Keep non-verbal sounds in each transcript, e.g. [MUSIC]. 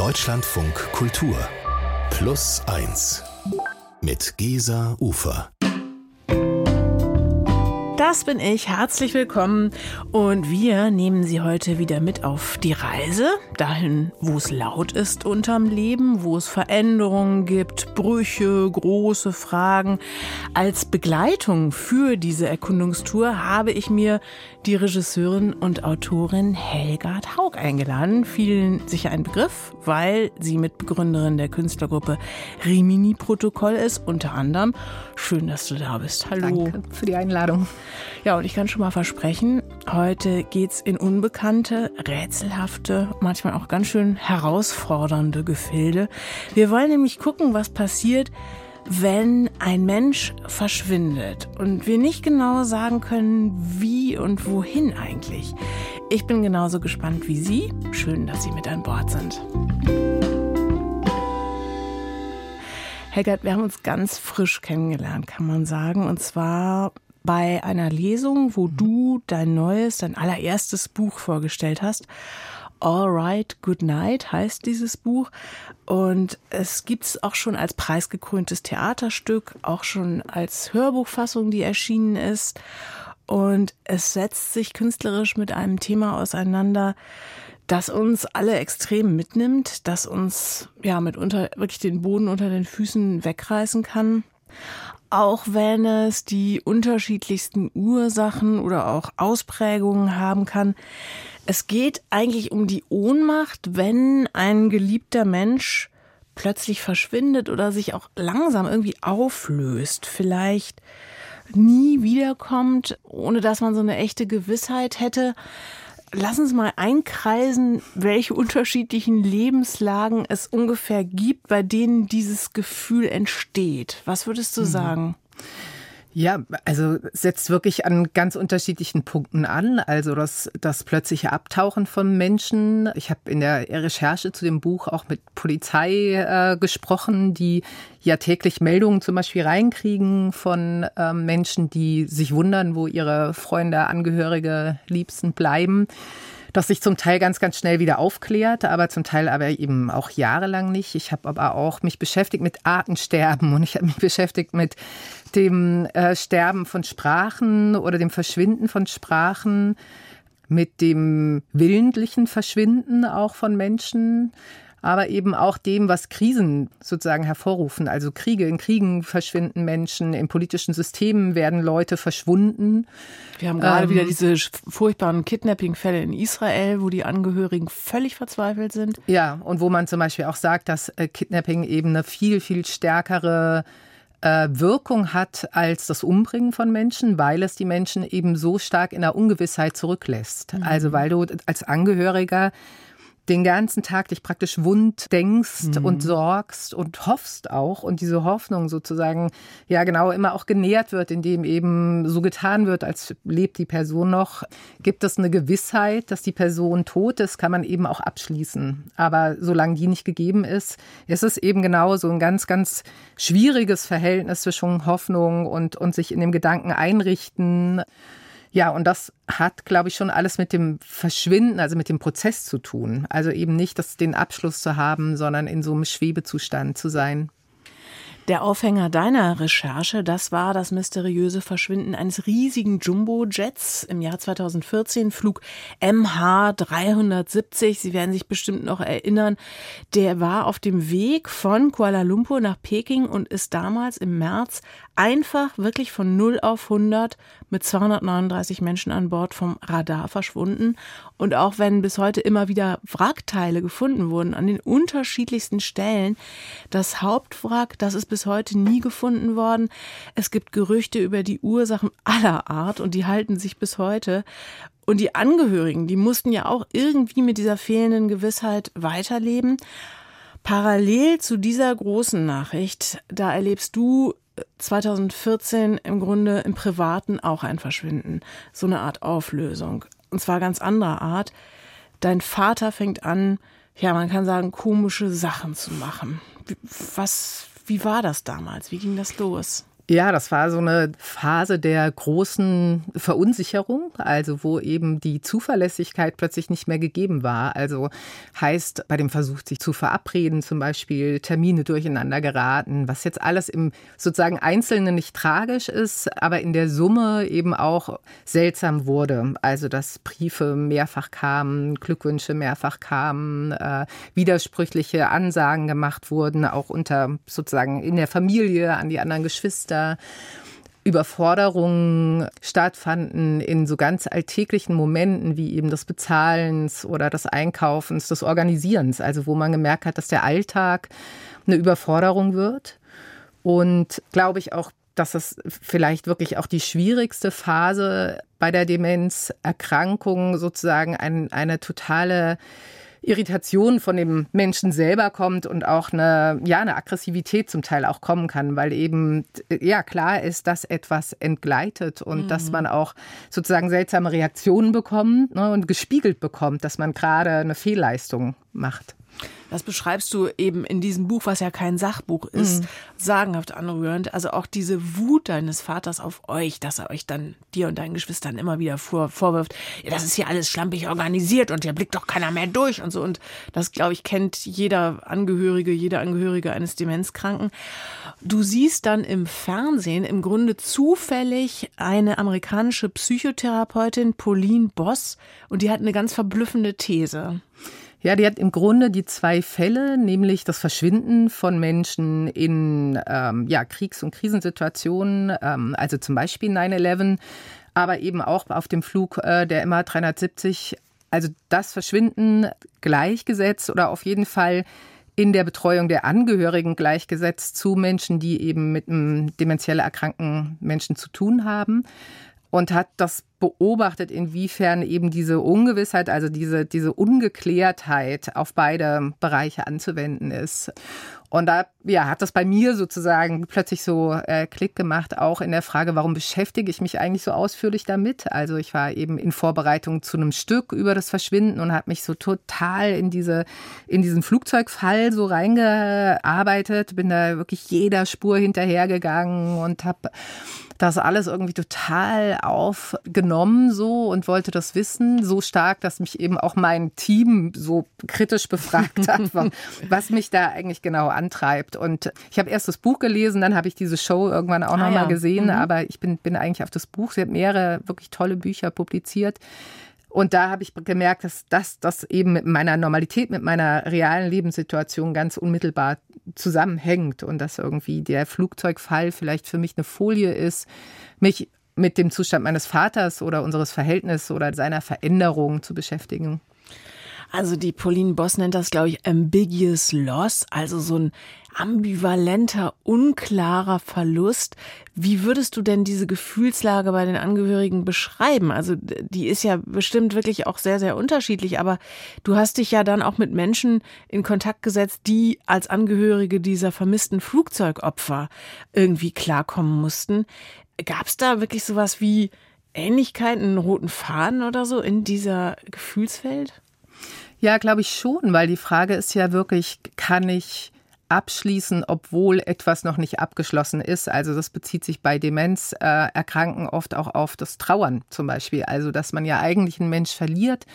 Deutschlandfunk Kultur Plus 1 mit Gesa Ufer. Das bin ich. Herzlich willkommen. Und wir nehmen Sie heute wieder mit auf die Reise. Dahin, wo es laut ist unterm Leben, wo es Veränderungen gibt, Brüche, große Fragen. Als Begleitung für diese Erkundungstour habe ich mir die Regisseurin und Autorin Helgard Haug eingeladen. Vielen sicher ein Begriff, weil sie Mitbegründerin der Künstlergruppe Rimini Protokoll ist, unter anderem. Schön, dass du da bist. Hallo. Danke für die Einladung. Ja, und ich kann schon mal versprechen, heute geht's in unbekannte, rätselhafte, manchmal auch ganz schön herausfordernde Gefilde. Wir wollen nämlich gucken, was passiert, wenn ein Mensch verschwindet und wir nicht genau sagen können, wie und wohin eigentlich. Ich bin genauso gespannt wie Sie. Schön, dass Sie mit an Bord sind. Helgert, wir haben uns ganz frisch kennengelernt, kann man sagen. Und zwar bei einer Lesung, wo du dein neues, dein allererstes Buch vorgestellt hast. All Right, Good Night heißt dieses Buch. Und es gibt es auch schon als preisgekröntes Theaterstück, auch schon als Hörbuchfassung, die erschienen ist. Und es setzt sich künstlerisch mit einem Thema auseinander, das uns alle extrem mitnimmt, das uns ja mitunter wirklich den Boden unter den Füßen wegreißen kann. Auch wenn es die unterschiedlichsten Ursachen oder auch Ausprägungen haben kann. Es geht eigentlich um die Ohnmacht, wenn ein geliebter Mensch plötzlich verschwindet oder sich auch langsam irgendwie auflöst. Vielleicht nie wiederkommt, ohne dass man so eine echte Gewissheit hätte. Lass uns mal einkreisen, welche unterschiedlichen Lebenslagen es ungefähr gibt, bei denen dieses Gefühl entsteht. Was würdest du mhm. sagen? Ja, also setzt wirklich an ganz unterschiedlichen Punkten an. Also das, das plötzliche Abtauchen von Menschen. Ich habe in der Recherche zu dem Buch auch mit Polizei äh, gesprochen, die ja täglich Meldungen zum Beispiel reinkriegen von äh, Menschen, die sich wundern, wo ihre Freunde, Angehörige, Liebsten bleiben das sich zum Teil ganz, ganz schnell wieder aufklärt, aber zum Teil aber eben auch jahrelang nicht. Ich habe aber auch mich beschäftigt mit Artensterben und ich habe mich beschäftigt mit dem äh, Sterben von Sprachen oder dem Verschwinden von Sprachen, mit dem willentlichen Verschwinden auch von Menschen aber eben auch dem, was Krisen sozusagen hervorrufen. Also Kriege, in Kriegen verschwinden Menschen, in politischen Systemen werden Leute verschwunden. Wir haben gerade ähm, wieder diese furchtbaren Kidnapping-Fälle in Israel, wo die Angehörigen völlig verzweifelt sind. Ja, und wo man zum Beispiel auch sagt, dass äh, Kidnapping eben eine viel, viel stärkere äh, Wirkung hat als das Umbringen von Menschen, weil es die Menschen eben so stark in der Ungewissheit zurücklässt. Mhm. Also weil du als Angehöriger den ganzen Tag dich praktisch wund denkst mhm. und sorgst und hoffst auch und diese Hoffnung sozusagen ja genau immer auch genährt wird, indem eben so getan wird, als lebt die Person noch, gibt es eine Gewissheit, dass die Person tot ist, kann man eben auch abschließen. Aber solange die nicht gegeben ist, ist es eben genau so ein ganz, ganz schwieriges Verhältnis zwischen Hoffnung und, und sich in dem Gedanken einrichten. Ja, und das hat, glaube ich, schon alles mit dem Verschwinden, also mit dem Prozess zu tun. Also eben nicht das, den Abschluss zu haben, sondern in so einem Schwebezustand zu sein. Der Aufhänger deiner Recherche, das war das mysteriöse Verschwinden eines riesigen Jumbo-Jets im Jahr 2014, Flug MH 370. Sie werden sich bestimmt noch erinnern. Der war auf dem Weg von Kuala Lumpur nach Peking und ist damals im März einfach wirklich von 0 auf 100 mit 239 Menschen an Bord vom Radar verschwunden. Und auch wenn bis heute immer wieder Wrackteile gefunden wurden an den unterschiedlichsten Stellen, das Hauptwrack, das ist bis heute nie gefunden worden. Es gibt Gerüchte über die Ursachen aller Art und die halten sich bis heute. Und die Angehörigen, die mussten ja auch irgendwie mit dieser fehlenden Gewissheit weiterleben. Parallel zu dieser großen Nachricht, da erlebst du 2014 im Grunde im Privaten auch ein Verschwinden. So eine Art Auflösung. Und zwar ganz anderer Art. Dein Vater fängt an, ja, man kann sagen, komische Sachen zu machen. Was, wie war das damals? Wie ging das los? Ja, das war so eine Phase der großen Verunsicherung, also wo eben die Zuverlässigkeit plötzlich nicht mehr gegeben war. Also heißt bei dem Versuch, sich zu verabreden, zum Beispiel Termine durcheinander geraten, was jetzt alles im sozusagen Einzelnen nicht tragisch ist, aber in der Summe eben auch seltsam wurde. Also dass Briefe mehrfach kamen, Glückwünsche mehrfach kamen, äh, widersprüchliche Ansagen gemacht wurden, auch unter sozusagen in der Familie an die anderen Geschwister. Überforderungen stattfanden in so ganz alltäglichen Momenten wie eben des Bezahlens oder des Einkaufens, des Organisierens, also wo man gemerkt hat, dass der Alltag eine Überforderung wird. Und glaube ich auch, dass es vielleicht wirklich auch die schwierigste Phase bei der Demenzerkrankung sozusagen ein, eine totale Irritation von dem Menschen selber kommt und auch eine, ja, eine Aggressivität zum Teil auch kommen kann, weil eben, ja, klar ist, dass etwas entgleitet und mhm. dass man auch sozusagen seltsame Reaktionen bekommt ne, und gespiegelt bekommt, dass man gerade eine Fehlleistung macht. Das beschreibst du eben in diesem Buch, was ja kein Sachbuch ist, mhm. sagenhaft anrührend. Also auch diese Wut deines Vaters auf euch, dass er euch dann, dir und deinen Geschwistern immer wieder vor, vorwirft, ja, das ist hier alles schlampig organisiert und hier blickt doch keiner mehr durch und so. Und das, glaube ich, kennt jeder Angehörige, jeder Angehörige eines Demenzkranken. Du siehst dann im Fernsehen im Grunde zufällig eine amerikanische Psychotherapeutin, Pauline Boss, und die hat eine ganz verblüffende These. Ja, die hat im Grunde die zwei Fälle, nämlich das Verschwinden von Menschen in ähm, ja, Kriegs- und Krisensituationen, ähm, also zum Beispiel 9-11, aber eben auch auf dem Flug äh, der MH370. Also das Verschwinden gleichgesetzt oder auf jeden Fall in der Betreuung der Angehörigen gleichgesetzt zu Menschen, die eben mit einem dementiell erkrankten Menschen zu tun haben und hat das beobachtet, inwiefern eben diese Ungewissheit, also diese, diese Ungeklärtheit auf beide Bereiche anzuwenden ist. Und da ja, hat das bei mir sozusagen plötzlich so äh, Klick gemacht, auch in der Frage, warum beschäftige ich mich eigentlich so ausführlich damit? Also ich war eben in Vorbereitung zu einem Stück über das Verschwinden und habe mich so total in diese in diesen Flugzeugfall so reingearbeitet, bin da wirklich jeder Spur hinterhergegangen und habe das alles irgendwie total aufgenommen so und wollte das wissen, so stark, dass mich eben auch mein Team so kritisch befragt hat, [LAUGHS] was mich da eigentlich genau antreibt. Und ich habe erst das Buch gelesen, dann habe ich diese Show irgendwann auch ah, nochmal ja. gesehen, mhm. aber ich bin, bin eigentlich auf das Buch, sie hat mehrere wirklich tolle Bücher publiziert. Und da habe ich gemerkt, dass das, das eben mit meiner Normalität, mit meiner realen Lebenssituation ganz unmittelbar zusammenhängt und dass irgendwie der Flugzeugfall vielleicht für mich eine Folie ist, mich mit dem Zustand meines Vaters oder unseres Verhältnisses oder seiner Veränderung zu beschäftigen. Also die Pauline Boss nennt das, glaube ich, ambiguous loss, also so ein ambivalenter, unklarer Verlust. Wie würdest du denn diese Gefühlslage bei den Angehörigen beschreiben? Also die ist ja bestimmt wirklich auch sehr, sehr unterschiedlich, aber du hast dich ja dann auch mit Menschen in Kontakt gesetzt, die als Angehörige dieser vermissten Flugzeugopfer irgendwie klarkommen mussten. Gab es da wirklich sowas wie Ähnlichkeiten, einen roten Faden oder so in dieser Gefühlswelt? Ja, glaube ich schon, weil die Frage ist ja wirklich, kann ich abschließen, obwohl etwas noch nicht abgeschlossen ist. Also das bezieht sich bei Demenzerkranken äh, oft auch auf das Trauern zum Beispiel. Also dass man ja eigentlich einen Mensch verliert,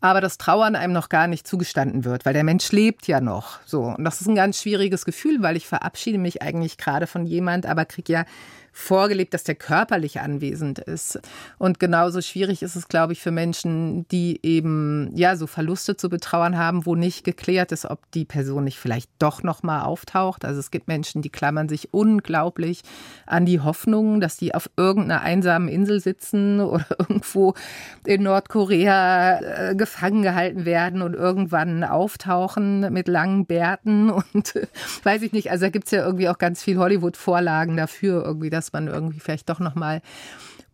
aber das Trauern einem noch gar nicht zugestanden wird, weil der Mensch lebt ja noch. So und das ist ein ganz schwieriges Gefühl, weil ich verabschiede mich eigentlich gerade von jemand, aber kriege ja vorgelebt, dass der körperlich anwesend ist. Und genauso schwierig ist es, glaube ich, für Menschen, die eben ja so Verluste zu betrauern haben, wo nicht geklärt ist, ob die Person nicht vielleicht doch noch mal auftaucht. Also es gibt Menschen, die klammern sich unglaublich an die Hoffnung, dass die auf irgendeiner einsamen Insel sitzen [LAUGHS] oder irgendwo in Nordkorea äh, gefangen gehalten werden und irgendwann auftauchen mit langen Bärten [LAUGHS] und äh, weiß ich nicht. Also da gibt es ja irgendwie auch ganz viel Hollywood-Vorlagen dafür, irgendwie, dass dass man irgendwie vielleicht doch noch mal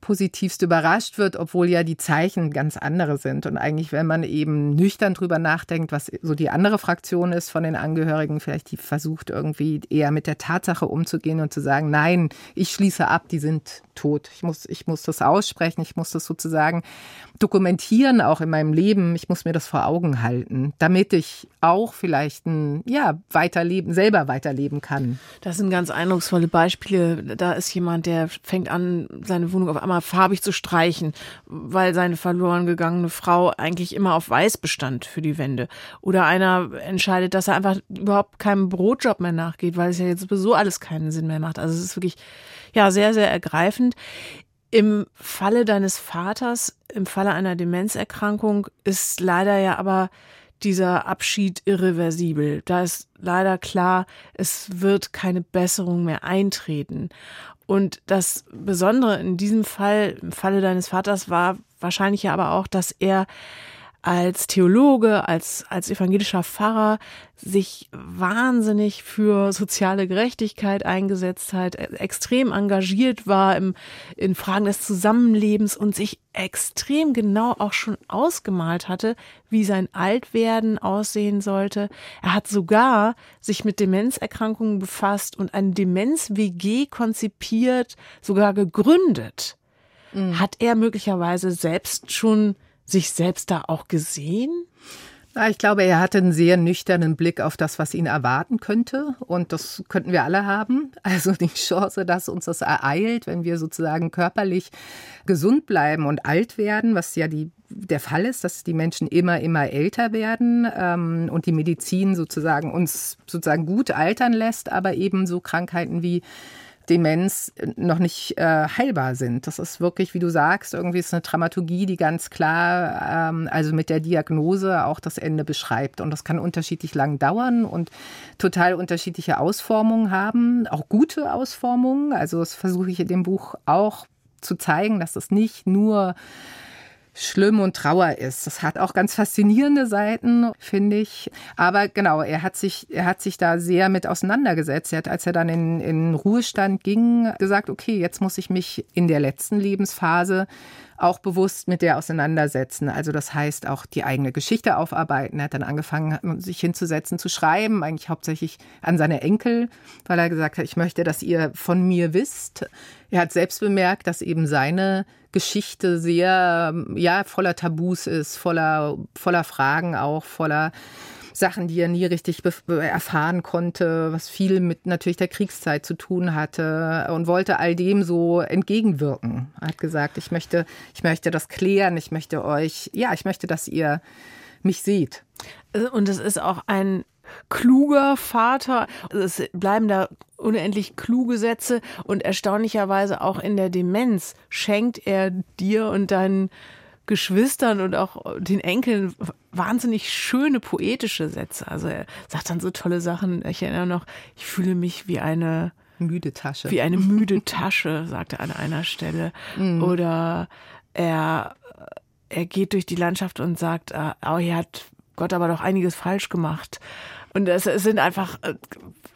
positivst überrascht wird, obwohl ja die Zeichen ganz andere sind. Und eigentlich, wenn man eben nüchtern drüber nachdenkt, was so die andere Fraktion ist von den Angehörigen, vielleicht die versucht irgendwie eher mit der Tatsache umzugehen und zu sagen, nein, ich schließe ab, die sind tot. Ich muss, ich muss das aussprechen, ich muss das sozusagen dokumentieren, auch in meinem Leben. Ich muss mir das vor Augen halten, damit ich auch vielleicht ein, ja, weiterleben, selber weiterleben kann. Das sind ganz eindrucksvolle Beispiele. Da ist jemand, der fängt an, seine Wohnung auf einmal farbig zu streichen, weil seine verloren gegangene Frau eigentlich immer auf weiß bestand für die Wände. Oder einer entscheidet, dass er einfach überhaupt keinem Brotjob mehr nachgeht, weil es ja jetzt sowieso alles keinen Sinn mehr macht. Also es ist wirklich, ja, sehr, sehr ergreifend. Im Falle deines Vaters, im Falle einer Demenzerkrankung, ist leider ja aber dieser Abschied irreversibel. Da ist leider klar, es wird keine Besserung mehr eintreten. Und das Besondere in diesem Fall, im Falle deines Vaters, war wahrscheinlich ja aber auch, dass er als Theologe, als, als evangelischer Pfarrer sich wahnsinnig für soziale Gerechtigkeit eingesetzt hat, extrem engagiert war im, in Fragen des Zusammenlebens und sich extrem genau auch schon ausgemalt hatte, wie sein Altwerden aussehen sollte. Er hat sogar sich mit Demenzerkrankungen befasst und eine Demenz-WG konzipiert, sogar gegründet. Mhm. Hat er möglicherweise selbst schon sich selbst da auch gesehen? Ich glaube, er hatte einen sehr nüchternen Blick auf das, was ihn erwarten könnte. Und das könnten wir alle haben. [LAUGHS] Also die Chance, dass uns das ereilt, wenn wir sozusagen körperlich gesund bleiben und alt werden, was ja die, der Fall ist, dass die Menschen immer, immer älter werden ähm, und die Medizin sozusagen uns sozusagen gut altern lässt, aber eben so Krankheiten wie Demenz noch nicht äh, heilbar sind. Das ist wirklich, wie du sagst, irgendwie ist eine Dramaturgie, die ganz klar, ähm, also mit der Diagnose auch das Ende beschreibt. Und das kann unterschiedlich lang dauern und total unterschiedliche Ausformungen haben, auch gute Ausformungen. Also das versuche ich in dem Buch auch zu zeigen, dass das nicht nur schlimm und Trauer ist. Das hat auch ganz faszinierende Seiten, finde ich. Aber genau, er hat sich, er hat sich da sehr mit auseinandergesetzt. Er hat, als er dann in, in Ruhestand ging, gesagt, okay, jetzt muss ich mich in der letzten Lebensphase auch bewusst mit der auseinandersetzen. Also das heißt auch die eigene Geschichte aufarbeiten. Er hat dann angefangen, sich hinzusetzen, zu schreiben, eigentlich hauptsächlich an seine Enkel, weil er gesagt hat, ich möchte, dass ihr von mir wisst. Er hat selbst bemerkt, dass eben seine Geschichte sehr, ja, voller Tabus ist, voller, voller Fragen auch, voller Sachen, die er nie richtig erfahren konnte, was viel mit natürlich der Kriegszeit zu tun hatte und wollte all dem so entgegenwirken. Er hat gesagt, ich möchte, ich möchte das klären, ich möchte euch, ja, ich möchte, dass ihr mich seht. Und es ist auch ein kluger Vater. Es bleiben da unendlich kluge Sätze und erstaunlicherweise auch in der Demenz schenkt er dir und deinen Geschwistern und auch den Enkeln wahnsinnig schöne poetische Sätze. Also er sagt dann so tolle Sachen. Ich erinnere noch, ich fühle mich wie eine müde Tasche. Wie eine [LAUGHS] müde Tasche, sagt er an einer Stelle. Mhm. Oder er, er geht durch die Landschaft und sagt, äh, oh, hier hat Gott aber doch einiges falsch gemacht. Und es, es sind einfach äh,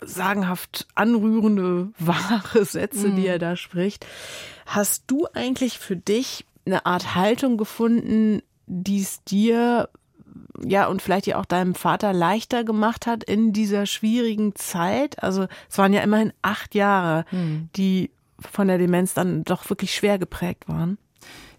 sagenhaft anrührende, wahre Sätze, mhm. die er da spricht. Hast du eigentlich für dich eine Art Haltung gefunden, die es dir ja, und vielleicht ja auch deinem Vater leichter gemacht hat in dieser schwierigen Zeit. Also es waren ja immerhin acht Jahre, hm. die von der Demenz dann doch wirklich schwer geprägt waren.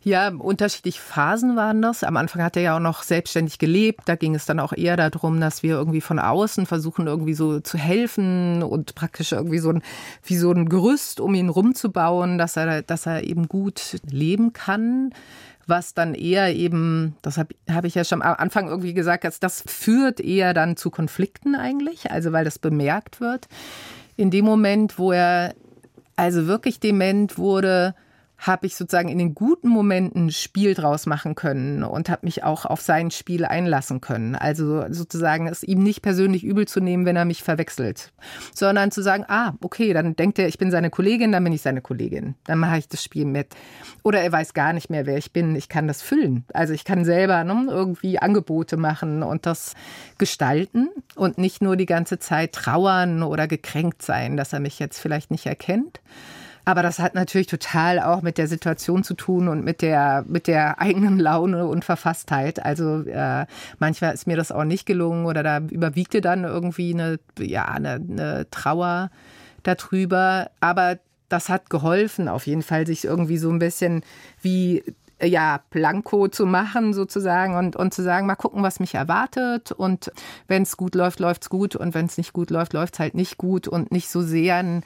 Ja, unterschiedliche Phasen waren das. Am Anfang hat er ja auch noch selbstständig gelebt. Da ging es dann auch eher darum, dass wir irgendwie von außen versuchen, irgendwie so zu helfen und praktisch irgendwie so ein, wie so ein Gerüst um ihn rumzubauen, dass er, dass er eben gut leben kann was dann eher eben, das habe hab ich ja schon am Anfang irgendwie gesagt, dass das führt eher dann zu Konflikten eigentlich, also weil das bemerkt wird. In dem Moment, wo er also wirklich dement wurde, habe ich sozusagen in den guten Momenten Spiel draus machen können und habe mich auch auf sein Spiel einlassen können. Also sozusagen es ihm nicht persönlich übel zu nehmen, wenn er mich verwechselt, sondern zu sagen, ah, okay, dann denkt er, ich bin seine Kollegin, dann bin ich seine Kollegin. Dann mache ich das Spiel mit. Oder er weiß gar nicht mehr, wer ich bin. Ich kann das füllen. Also ich kann selber ne, irgendwie Angebote machen und das gestalten und nicht nur die ganze Zeit trauern oder gekränkt sein, dass er mich jetzt vielleicht nicht erkennt Aber das hat natürlich total auch mit der Situation zu tun und mit der, mit der [LAUGHS] eigenen Laune und Verfasstheit. Also äh, manchmal ist mir das auch nicht gelungen oder da überwiegte dann irgendwie eine, ja, eine, eine Trauer darüber. Aber das hat geholfen, auf jeden Fall, sich irgendwie so ein bisschen wie ja, Blanko zu machen sozusagen und, und zu sagen, mal gucken, was mich erwartet und wenn es gut läuft, läuft es gut und wenn es nicht gut läuft, läuft es halt nicht gut und nicht so sehr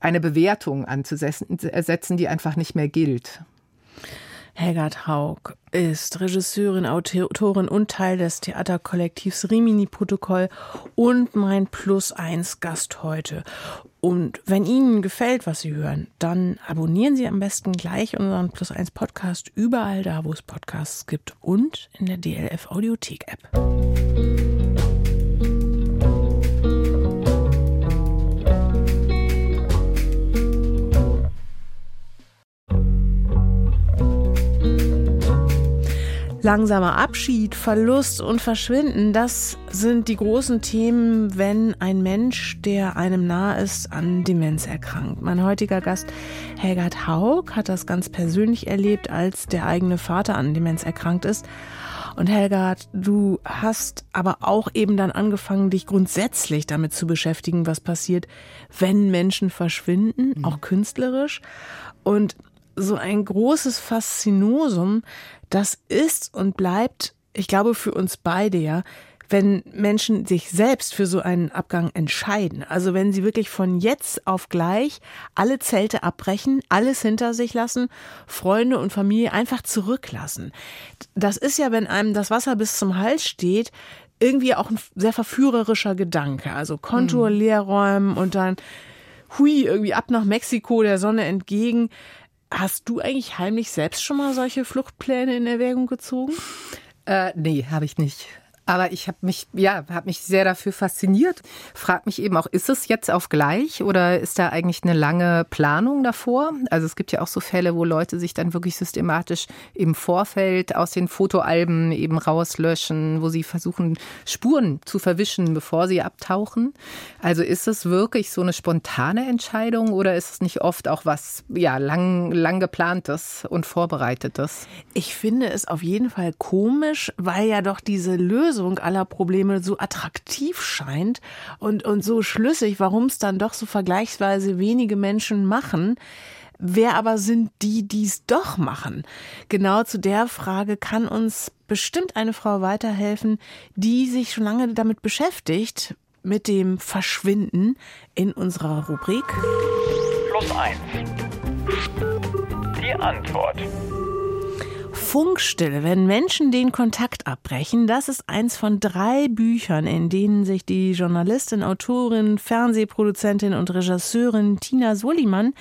eine Bewertung anzusetzen, die einfach nicht mehr gilt. Helgard Haug ist Regisseurin, Autorin und Teil des Theaterkollektivs Rimini-Protokoll und mein Plus 1 Gast heute. Und wenn Ihnen gefällt, was Sie hören, dann abonnieren Sie am besten gleich unseren Plus 1 Podcast überall da, wo es Podcasts gibt und in der DLF Audiothek App. Langsamer Abschied, Verlust und Verschwinden, das sind die großen Themen, wenn ein Mensch, der einem nahe ist, an Demenz erkrankt. Mein heutiger Gast, Helgard Haug, hat das ganz persönlich erlebt, als der eigene Vater an Demenz erkrankt ist. Und Helgard, du hast aber auch eben dann angefangen, dich grundsätzlich damit zu beschäftigen, was passiert, wenn Menschen verschwinden, mhm. auch künstlerisch. Und so ein großes Faszinosum, das ist und bleibt, ich glaube, für uns beide ja, wenn Menschen sich selbst für so einen Abgang entscheiden. Also wenn sie wirklich von jetzt auf gleich alle Zelte abbrechen, alles hinter sich lassen, Freunde und Familie einfach zurücklassen. Das ist ja, wenn einem das Wasser bis zum Hals steht, irgendwie auch ein sehr verführerischer Gedanke. Also Konto mhm. leer räumen und dann hui, irgendwie ab nach Mexiko der Sonne entgegen. Hast du eigentlich heimlich selbst schon mal solche Fluchtpläne in Erwägung gezogen? Äh, nee, habe ich nicht. Aber ich habe mich, ja, habe mich sehr dafür fasziniert. Frag mich eben auch, ist es jetzt auf gleich oder ist da eigentlich eine lange Planung davor? Also es gibt ja auch so Fälle, wo Leute sich dann wirklich systematisch im Vorfeld aus den Fotoalben eben rauslöschen, wo sie versuchen, Spuren zu verwischen, bevor sie abtauchen. Also ist es wirklich so eine spontane Entscheidung oder ist es nicht oft auch was, ja, lang, lang geplantes und vorbereitetes? Ich finde es auf jeden Fall komisch, weil ja doch diese Lösung Lösung aller Probleme so attraktiv scheint und, und so schlüssig, warum es dann doch so vergleichsweise wenige Menschen machen. Wer aber sind die, die es doch machen? Genau zu der Frage kann uns bestimmt eine Frau weiterhelfen, die sich schon lange damit beschäftigt, mit dem Verschwinden in unserer Rubrik. Plus eins. Die Antwort. Funkstille, wenn Menschen den Kontakt abbrechen, das ist eins von drei Büchern, in denen sich die Journalistin, Autorin, Fernsehproduzentin und Regisseurin Tina Soliman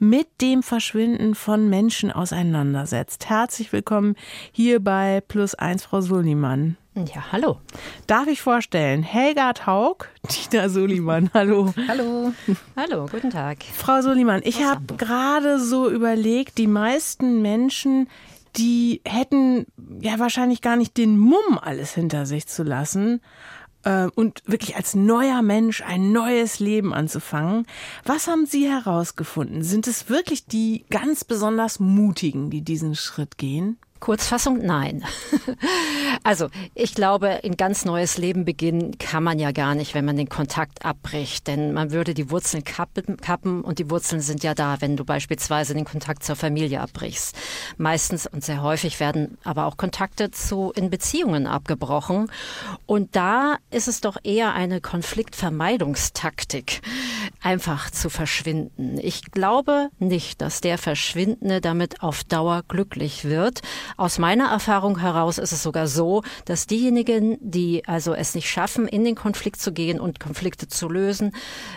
mit dem Verschwinden von Menschen auseinandersetzt. Herzlich willkommen hier bei Plus eins, Frau Soliman. Ja, hallo. Darf ich vorstellen, Helgard Haug, [LAUGHS] Tina Soliman, hallo. Hallo. Hallo, guten Tag. Frau Soliman, ich habe gerade so überlegt, die meisten Menschen die hätten ja wahrscheinlich gar nicht den Mumm, alles hinter sich zu lassen äh, und wirklich als neuer Mensch ein neues Leben anzufangen. Was haben Sie herausgefunden? Sind es wirklich die ganz besonders Mutigen, die diesen Schritt gehen? Kurzfassung, nein. [LAUGHS] also ich glaube, ein ganz neues Leben beginnen kann man ja gar nicht, wenn man den Kontakt abbricht. Denn man würde die Wurzeln kappen, und die Wurzeln sind ja da, wenn du beispielsweise den Kontakt zur Familie abbrichst. Meistens und sehr häufig werden aber auch Kontakte zu in Beziehungen abgebrochen. Und da ist es doch eher eine Konfliktvermeidungstaktik, einfach zu verschwinden. Ich glaube nicht, dass der Verschwindende damit auf Dauer glücklich wird. Aus meiner Erfahrung heraus ist es sogar so, dass diejenigen, die also es nicht schaffen, in den Konflikt zu gehen und Konflikte zu lösen,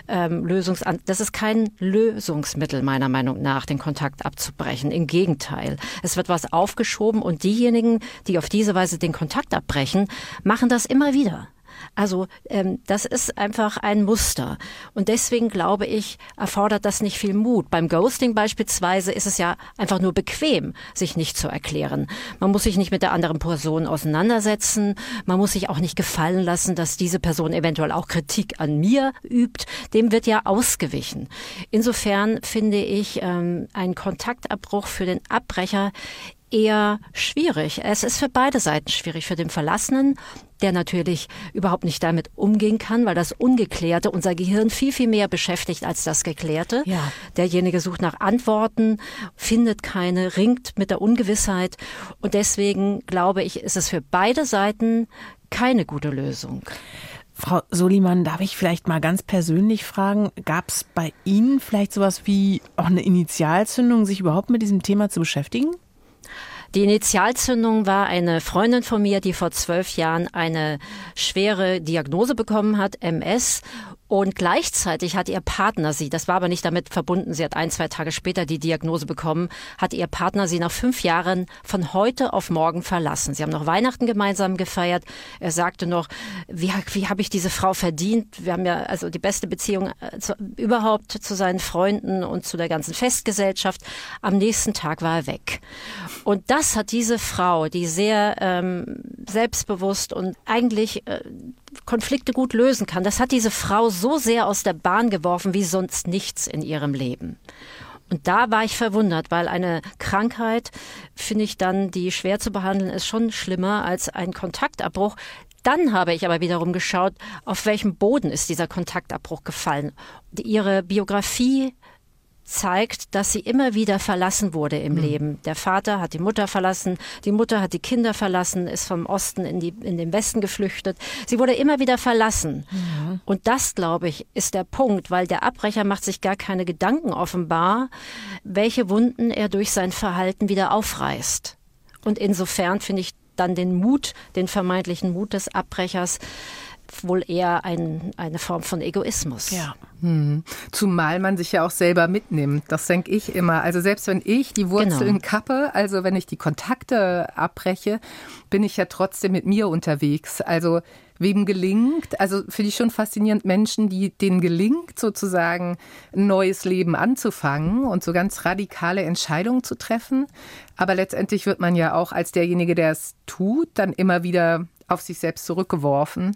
ähm, Lösungs das ist kein Lösungsmittel meiner Meinung nach, den Kontakt abzubrechen. Im Gegenteil, es wird was aufgeschoben und diejenigen, die auf diese Weise den Kontakt abbrechen, machen das immer wieder. Also ähm, das ist einfach ein Muster. Und deswegen glaube ich, erfordert das nicht viel Mut. Beim Ghosting beispielsweise ist es ja einfach nur bequem, sich nicht zu erklären. Man muss sich nicht mit der anderen Person auseinandersetzen. Man muss sich auch nicht gefallen lassen, dass diese Person eventuell auch Kritik an mir übt. Dem wird ja ausgewichen. Insofern finde ich ähm, einen Kontaktabbruch für den Abbrecher eher schwierig. Es ist für beide Seiten schwierig. Für den Verlassenen, der natürlich überhaupt nicht damit umgehen kann, weil das Ungeklärte unser Gehirn viel, viel mehr beschäftigt als das Geklärte. Ja. Derjenige sucht nach Antworten, findet keine, ringt mit der Ungewissheit. Und deswegen glaube ich, ist es für beide Seiten keine gute Lösung. Frau Soliman, darf ich vielleicht mal ganz persönlich fragen, gab es bei Ihnen vielleicht sowas wie auch eine Initialzündung, sich überhaupt mit diesem Thema zu beschäftigen? Die Initialzündung war eine Freundin von mir, die vor zwölf Jahren eine schwere Diagnose bekommen hat, MS, und gleichzeitig hat ihr Partner sie, das war aber nicht damit verbunden, sie hat ein, zwei Tage später die Diagnose bekommen, hat ihr Partner sie nach fünf Jahren von heute auf morgen verlassen. Sie haben noch Weihnachten gemeinsam gefeiert. Er sagte noch, wie, wie habe ich diese Frau verdient? Wir haben ja also die beste Beziehung äh, zu, überhaupt zu seinen Freunden und zu der ganzen Festgesellschaft. Am nächsten Tag war er weg. Und das hat diese Frau, die sehr ähm, selbstbewusst und eigentlich äh, Konflikte gut lösen kann. Das hat diese Frau so sehr aus der Bahn geworfen wie sonst nichts in ihrem Leben. Und da war ich verwundert, weil eine Krankheit, finde ich dann, die schwer zu behandeln ist, schon schlimmer als ein Kontaktabbruch. Dann habe ich aber wiederum geschaut, auf welchem Boden ist dieser Kontaktabbruch gefallen. Ihre Biografie zeigt, dass sie immer wieder verlassen wurde im mhm. Leben. Der Vater hat die Mutter verlassen, die Mutter hat die Kinder verlassen, ist vom Osten in, die, in den Westen geflüchtet. Sie wurde immer wieder verlassen. Mhm. Und das, glaube ich, ist der Punkt, weil der Abbrecher macht sich gar keine Gedanken offenbar, welche Wunden er durch sein Verhalten wieder aufreißt. Und insofern finde ich dann den Mut, den vermeintlichen Mut des Abbrechers, wohl eher ein, eine Form von Egoismus. Ja. Hm. Zumal man sich ja auch selber mitnimmt. Das denke ich immer. Also selbst wenn ich die Wurzeln genau. kappe, also wenn ich die Kontakte abbreche, bin ich ja trotzdem mit mir unterwegs. Also wem gelingt, also finde ich schon faszinierend, Menschen, die denen gelingt, sozusagen ein neues Leben anzufangen und so ganz radikale Entscheidungen zu treffen. Aber letztendlich wird man ja auch als derjenige, der es tut, dann immer wieder auf sich selbst zurückgeworfen.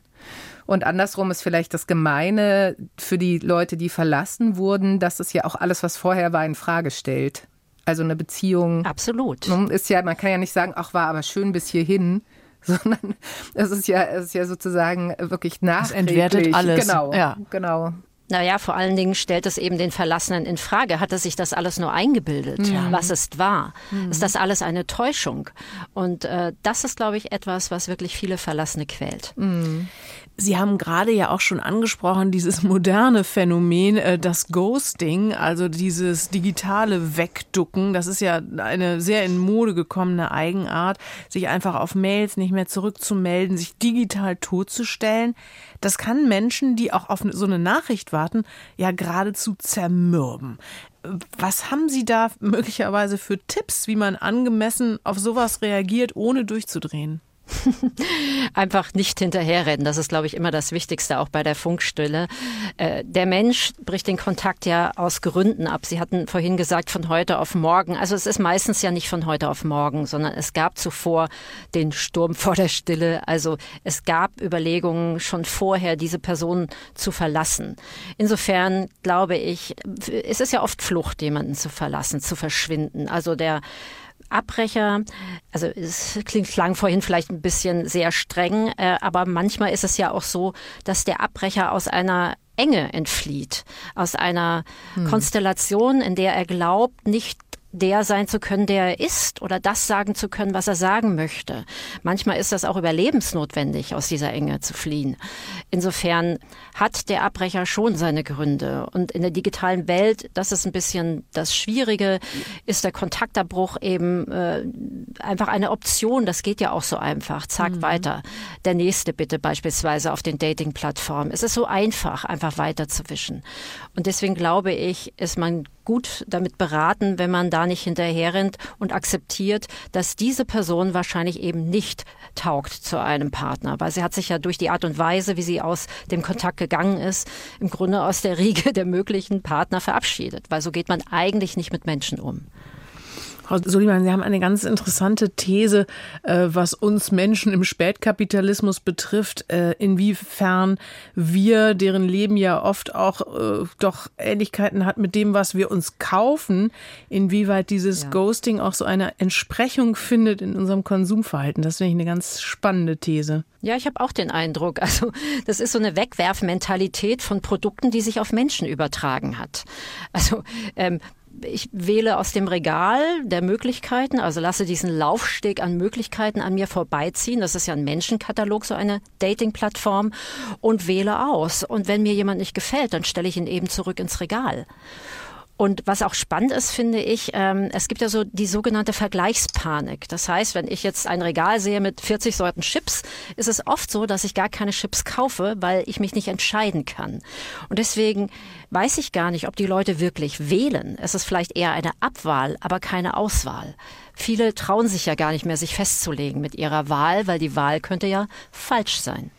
Und andersrum ist vielleicht das Gemeine für die Leute, die verlassen wurden, dass es ja auch alles, was vorher war, in Frage stellt. Also eine Beziehung. Absolut. Ist ja, man kann ja nicht sagen, ach, war aber schön bis hierhin, [LAUGHS] sondern es ist ja, es ist ja sozusagen wirklich nachträglich. Es entwertet alles. Genau, ja. genau. Naja, vor allen Dingen stellt es eben den Verlassenen in Frage. Hat er sich das alles nur eingebildet? Ja. Was ist wahr? Mhm. Ist das alles eine Täuschung? Und äh, das ist, glaube ich, etwas, was wirklich viele Verlassene quält. Mhm. Sie haben gerade ja auch schon angesprochen, dieses moderne Phänomen, äh, das Ghosting, also dieses digitale Wegducken. Das ist ja eine sehr in Mode gekommene Eigenart, sich einfach auf Mails nicht mehr zurückzumelden, sich digital totzustellen. Das kann Menschen, die auch auf so eine Nachricht warten, ja geradezu zermürben. Was haben Sie da möglicherweise für Tipps, wie man angemessen auf sowas reagiert, ohne durchzudrehen? [LAUGHS] Einfach nicht hinterherrennen. Das ist, glaube ich, immer das Wichtigste, auch bei der Funkstille. Äh, der Mensch bricht den Kontakt ja aus Gründen ab. Sie hatten vorhin gesagt, von heute auf morgen. Also es ist meistens ja nicht von heute auf morgen, sondern es gab zuvor den Sturm vor der Stille. Also es gab Überlegungen schon vorher, diese Person zu verlassen. Insofern glaube ich, es ist ja oft Flucht, jemanden zu verlassen, zu verschwinden. Also der Abbrecher, also es klingt klang vorhin vielleicht ein bisschen sehr streng, äh, aber manchmal ist es ja auch so, dass der Abbrecher aus einer Enge entflieht, aus einer hm. Konstellation, in der er glaubt, nicht der sein zu können, der er ist oder das sagen zu können, was er sagen möchte. Manchmal ist das auch überlebensnotwendig, aus dieser Enge zu fliehen. Insofern hat der Abbrecher schon seine Gründe. Und in der digitalen Welt, das ist ein bisschen das Schwierige, ist der Kontaktabbruch eben äh, einfach eine Option. Das geht ja auch so einfach. Zack, mhm. weiter. Der nächste bitte beispielsweise auf den Dating-Plattformen. Es ist so einfach, einfach weiterzuwischen. Und deswegen glaube ich, ist man gut damit beraten, wenn man da nicht hinterherrennt und akzeptiert, dass diese Person wahrscheinlich eben nicht taugt zu einem Partner, weil sie hat sich ja durch die Art und Weise, wie sie aus dem Kontakt gegangen ist, im Grunde aus der Riege der möglichen Partner verabschiedet, weil so geht man eigentlich nicht mit Menschen um. Frau Soliman, Sie haben eine ganz interessante These, äh, was uns Menschen im Spätkapitalismus betrifft, äh, inwiefern wir, deren Leben ja oft auch äh, doch Ähnlichkeiten hat mit dem, was wir uns kaufen, inwieweit dieses ja. Ghosting auch so eine Entsprechung findet in unserem Konsumverhalten. Das finde ich eine ganz spannende These. Ja, ich habe auch den Eindruck, also das ist so eine Wegwerfmentalität von Produkten, die sich auf Menschen übertragen hat. Also ähm, ich wähle aus dem Regal der Möglichkeiten, also lasse diesen Laufsteg an Möglichkeiten an mir vorbeiziehen. Das ist ja ein Menschenkatalog, so eine Dating-Plattform und wähle aus. Und wenn mir jemand nicht gefällt, dann stelle ich ihn eben zurück ins Regal. Und was auch spannend ist, finde ich, ähm, es gibt ja so die sogenannte Vergleichspanik. Das heißt, wenn ich jetzt ein Regal sehe mit 40 Sorten Chips, ist es oft so, dass ich gar keine Chips kaufe, weil ich mich nicht entscheiden kann. Und deswegen weiß ich gar nicht, ob die Leute wirklich wählen. Es ist vielleicht eher eine Abwahl, aber keine Auswahl. Viele trauen sich ja gar nicht mehr, sich festzulegen mit ihrer Wahl, weil die Wahl könnte ja falsch sein.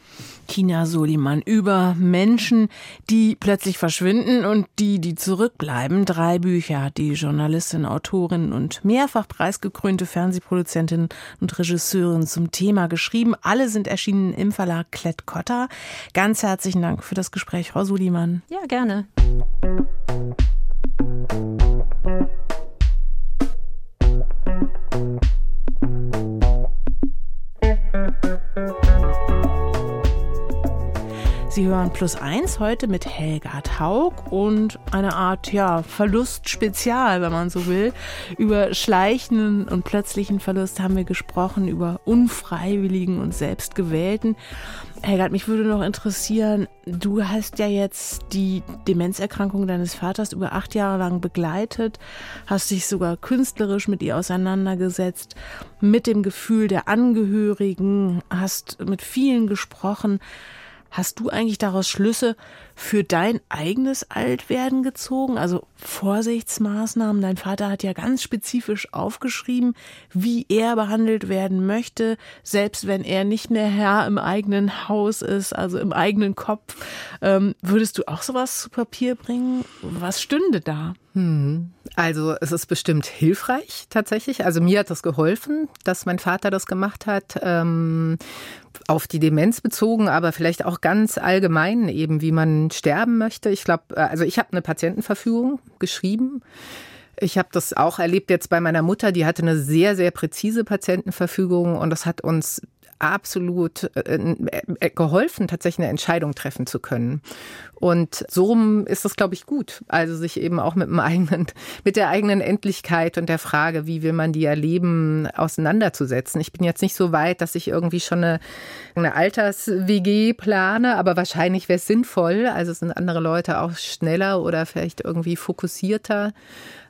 Tina Soliman über Menschen, die plötzlich verschwinden und die, die zurückbleiben. Drei Bücher hat die Journalistin, Autorin und mehrfach preisgekrönte Fernsehproduzentin und Regisseurin zum Thema geschrieben. Alle sind erschienen im Verlag Klett-Cotta. Ganz herzlichen Dank für das Gespräch, Frau Soliman. Ja, gerne. Sie hören Plus Eins heute mit Helga Taug und eine Art ja, Verlust-Spezial, wenn man so will. Über schleichenden und plötzlichen Verlust haben wir gesprochen, über unfreiwilligen und selbstgewählten. Helga, mich würde noch interessieren, du hast ja jetzt die Demenzerkrankung deines Vaters über acht Jahre lang begleitet, hast dich sogar künstlerisch mit ihr auseinandergesetzt, mit dem Gefühl der Angehörigen, hast mit vielen gesprochen. Hast du eigentlich daraus Schlüsse für dein eigenes Altwerden gezogen? Also Vorsichtsmaßnahmen? Dein Vater hat ja ganz spezifisch aufgeschrieben, wie er behandelt werden möchte, selbst wenn er nicht mehr Herr im eigenen Haus ist, also im eigenen Kopf. Ähm, würdest du auch sowas zu Papier bringen? Was stünde da? Hm. Also es ist bestimmt hilfreich tatsächlich. Also mir hat das geholfen, dass mein Vater das gemacht hat. Ähm, auf die Demenz bezogen, aber vielleicht auch ganz allgemein eben, wie man sterben möchte. Ich glaube, äh, also ich habe eine Patientenverfügung geschrieben. Ich habe das auch erlebt jetzt bei meiner Mutter, die hatte eine sehr, sehr präzise Patientenverfügung und das hat uns absolut äh, äh, geholfen, tatsächlich eine Entscheidung treffen zu können. Und so ist das, glaube ich, gut. Also sich eben auch mit dem eigenen, mit der eigenen Endlichkeit und der Frage, wie will man die erleben, auseinanderzusetzen. Ich bin jetzt nicht so weit, dass ich irgendwie schon eine, eine Alters-WG plane, aber wahrscheinlich wäre es sinnvoll. Also sind andere Leute auch schneller oder vielleicht irgendwie fokussierter.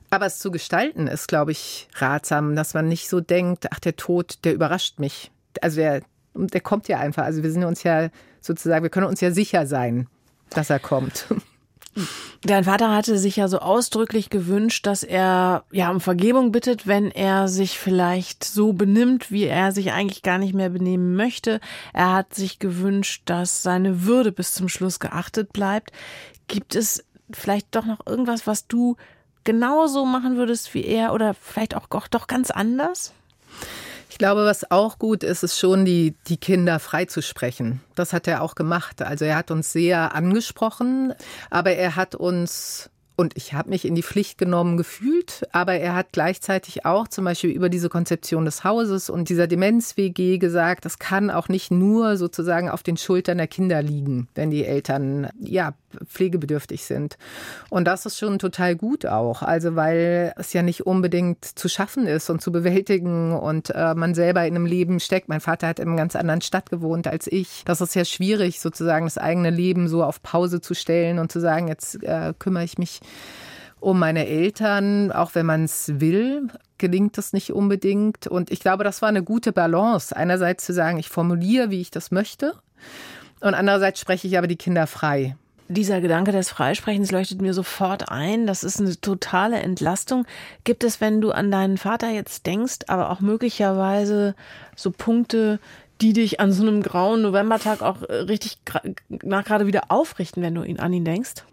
Aber es zu gestalten ist, glaube ich, ratsam, dass man nicht so denkt, ach, der Tod, der überrascht mich also der, der kommt ja einfach. Also wir sind uns ja sozusagen, wir können uns ja sicher sein, dass er kommt. [LAUGHS] Dein Vater hatte sich ja so ausdrücklich gewünscht, dass er ja um Vergebung bittet, wenn er sich vielleicht so benimmt, wie er sich eigentlich gar nicht mehr benehmen möchte. Er hat sich gewünscht, dass seine Würde bis zum Schluss geachtet bleibt. Gibt es vielleicht doch noch irgendwas, was du genauso machen würdest wie er oder vielleicht auch doch ganz anders? Ich glaube, was auch gut ist, ist schon, die, die Kinder freizusprechen. Das hat er auch gemacht. Also er hat uns sehr angesprochen, aber er hat uns und ich habe mich in die Pflicht genommen gefühlt, aber er hat gleichzeitig auch zum Beispiel über diese Konzeption des Hauses und dieser Demenz-WG gesagt, das kann auch nicht nur sozusagen auf den Schultern der Kinder liegen, wenn die Eltern ja pflegebedürftig sind. Und das ist schon total gut auch, also weil es ja nicht unbedingt zu schaffen ist und zu bewältigen und äh, man selber in einem Leben steckt. Mein Vater hat in einer ganz anderen Stadt gewohnt als ich. Das ist ja schwierig, sozusagen das eigene Leben so auf Pause zu stellen und zu sagen, jetzt äh, kümmere ich mich um meine Eltern, auch wenn man es will, gelingt das nicht unbedingt. Und ich glaube, das war eine gute Balance. Einerseits zu sagen, ich formuliere, wie ich das möchte. Und andererseits spreche ich aber die Kinder frei. Dieser Gedanke des Freisprechens leuchtet mir sofort ein. Das ist eine totale Entlastung. Gibt es, wenn du an deinen Vater jetzt denkst, aber auch möglicherweise so Punkte, die dich an so einem grauen Novembertag auch äh, richtig nach gerade wieder aufrichten, wenn du ihn an ihn denkst?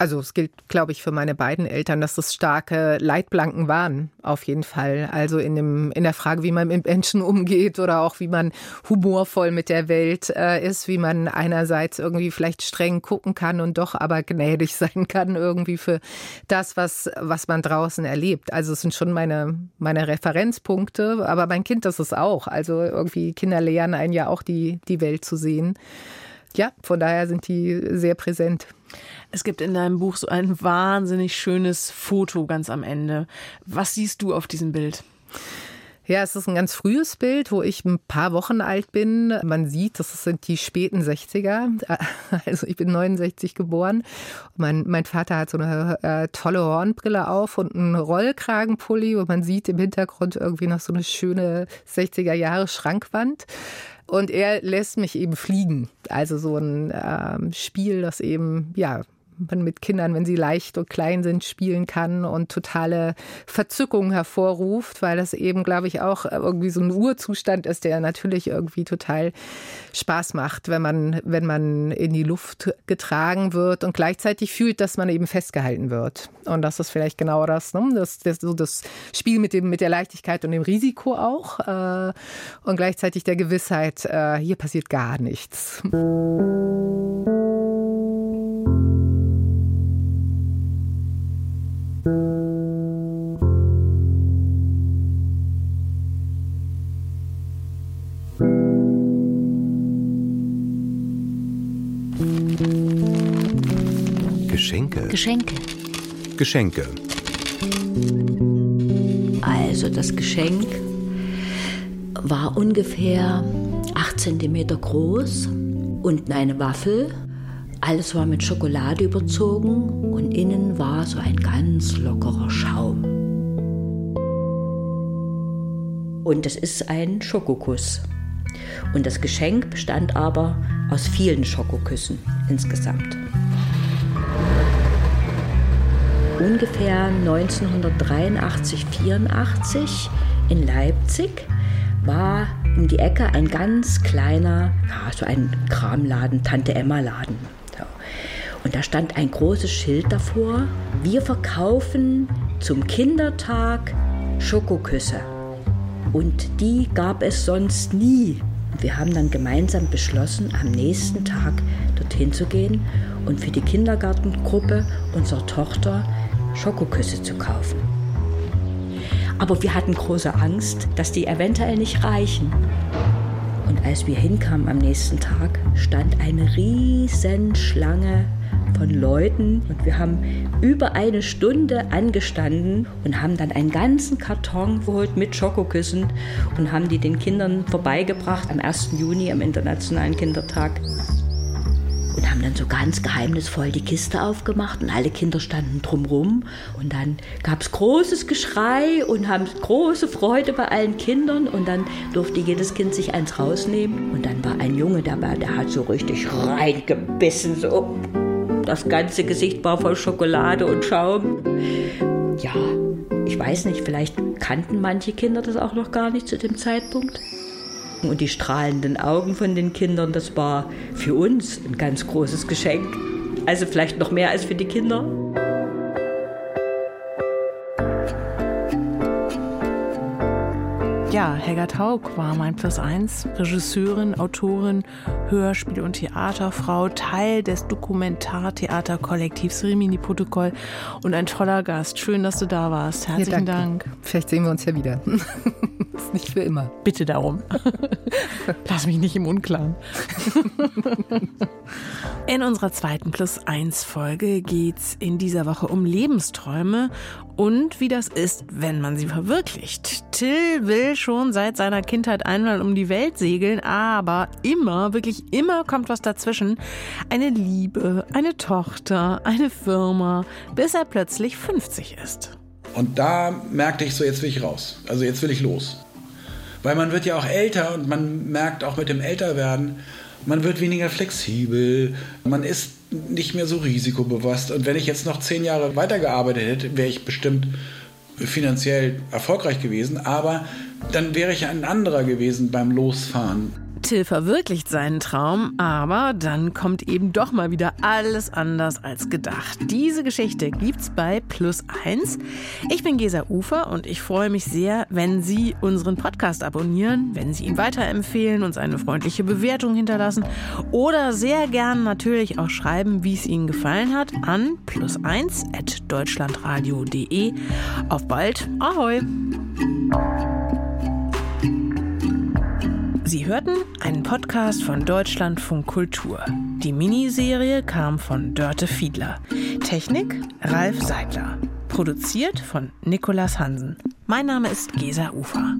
Also es gilt, glaube ich, für meine beiden Eltern, dass das starke Leitplanken waren, auf jeden Fall. Also in, dem, in der Frage, wie man mit Menschen umgeht oder auch wie man humorvoll mit der Welt äh, ist, wie man einerseits irgendwie vielleicht streng gucken kann und doch aber gnädig [LAUGHS] sein kann irgendwie für das, was, was man draußen erlebt. Also es sind schon meine, meine Referenzpunkte, aber mein Kind das ist auch. Also irgendwie Kinder lernen einen ja auch die, die Welt zu sehen. Ja, von daher sind die sehr präsent. Es gibt in deinem Buch so ein wahnsinnig schönes Foto ganz am Ende. Was siehst du auf diesem Bild? Ja, es ist ein ganz frühes Bild, wo ich ein paar Wochen alt bin. Man sieht, das sind die späten 60er. [LAUGHS] Also ich bin 69 geboren. Mein, mein Vater hat so eine äh, tolle Hornbrille auf und einen Rollkragenpulli und man sieht im Hintergrund irgendwie noch so eine schöne 60er Jahre Schrankwand. Und er lässt mich eben fliegen. Also so ein ähm, Spiel, das eben, ja, man mit Kindern, wenn sie leicht und klein sind, spielen kann und totale Verzückung hervorruft, weil das eben, glaube ich, auch irgendwie so ein Urzustand ist, der natürlich irgendwie total Spaß macht, wenn man, wenn man in die Luft getragen wird und gleichzeitig fühlt, dass man eben festgehalten wird. Und das ist vielleicht genau das, ne? das, das, so das Spiel mit, dem, mit der Leichtigkeit und dem Risiko auch äh, und gleichzeitig der Gewissheit, äh, hier passiert gar nichts. Geschenke. Geschenke. Also das Geschenk war ungefähr 8 cm groß, unten eine Waffel. Alles war mit Schokolade überzogen und innen war so ein ganz lockerer Schaum. Und es ist ein Schokokuss. Und das Geschenk bestand aber aus vielen Schokoküssen insgesamt. Ungefähr 1983, 84 in Leipzig war um die Ecke ein ganz kleiner, ja, so ein Kramladen, Tante Emma Laden. So. Und da stand ein großes Schild davor, wir verkaufen zum Kindertag Schokoküsse. Und die gab es sonst nie. Wir haben dann gemeinsam beschlossen, am nächsten Tag dorthin zu gehen und für die Kindergartengruppe unserer Tochter Schokoküsse zu kaufen. Aber wir hatten große Angst, dass die eventuell nicht reichen. Und als wir hinkamen am nächsten Tag, stand eine riesen Schlange von Leuten und wir haben über eine Stunde angestanden und haben dann einen ganzen Karton geholt mit Schokoküssen und haben die den Kindern vorbeigebracht am 1. Juni, am Internationalen Kindertag haben dann so ganz geheimnisvoll die Kiste aufgemacht und alle Kinder standen drumrum und dann gab es großes Geschrei und haben große Freude bei allen Kindern und dann durfte jedes Kind sich eins rausnehmen und dann war ein Junge dabei, der hat so richtig reingebissen, so das ganze Gesicht war voll Schokolade und Schaum. Ja, ich weiß nicht, vielleicht kannten manche Kinder das auch noch gar nicht zu dem Zeitpunkt. Und die strahlenden Augen von den Kindern, das war für uns ein ganz großes Geschenk. Also vielleicht noch mehr als für die Kinder. Ja, Helga Taug war mein Plus eins, Regisseurin, Autorin, Hörspiel- und Theaterfrau, Teil des Dokumentartheaterkollektivs Rimini Protokoll und ein toller Gast. Schön, dass du da warst. Herzlichen ja, Dank. Vielleicht sehen wir uns ja wieder. [LAUGHS] ist nicht für immer. Bitte darum. [LAUGHS] Lass mich nicht im Unklaren. [LAUGHS] In unserer zweiten Plus 1 Folge geht's in dieser Woche um Lebensträume und wie das ist, wenn man sie verwirklicht. Till will schon seit seiner Kindheit einmal um die Welt segeln, aber immer, wirklich immer kommt was dazwischen. Eine Liebe, eine Tochter, eine Firma, bis er plötzlich 50 ist. Und da merkte ich so, jetzt will ich raus. Also jetzt will ich los. Weil man wird ja auch älter und man merkt auch mit dem Älterwerden, man wird weniger flexibel, man ist nicht mehr so risikobewusst. Und wenn ich jetzt noch zehn Jahre weitergearbeitet hätte, wäre ich bestimmt finanziell erfolgreich gewesen, aber dann wäre ich ein anderer gewesen beim Losfahren. Till verwirklicht seinen Traum, aber dann kommt eben doch mal wieder alles anders als gedacht. Diese Geschichte gibt's bei Plus 1. Ich bin Gesa Ufer und ich freue mich sehr, wenn Sie unseren Podcast abonnieren, wenn Sie ihn weiterempfehlen, uns eine freundliche Bewertung hinterlassen oder sehr gern natürlich auch schreiben, wie es Ihnen gefallen hat, an plus1 at deutschlandradio.de. Auf bald, ahoi! Sie hörten einen Podcast von Deutschlandfunk Kultur. Die Miniserie kam von Dörte Fiedler. Technik Ralf Seidler. Produziert von Nikolas Hansen. Mein Name ist Gesa Ufer.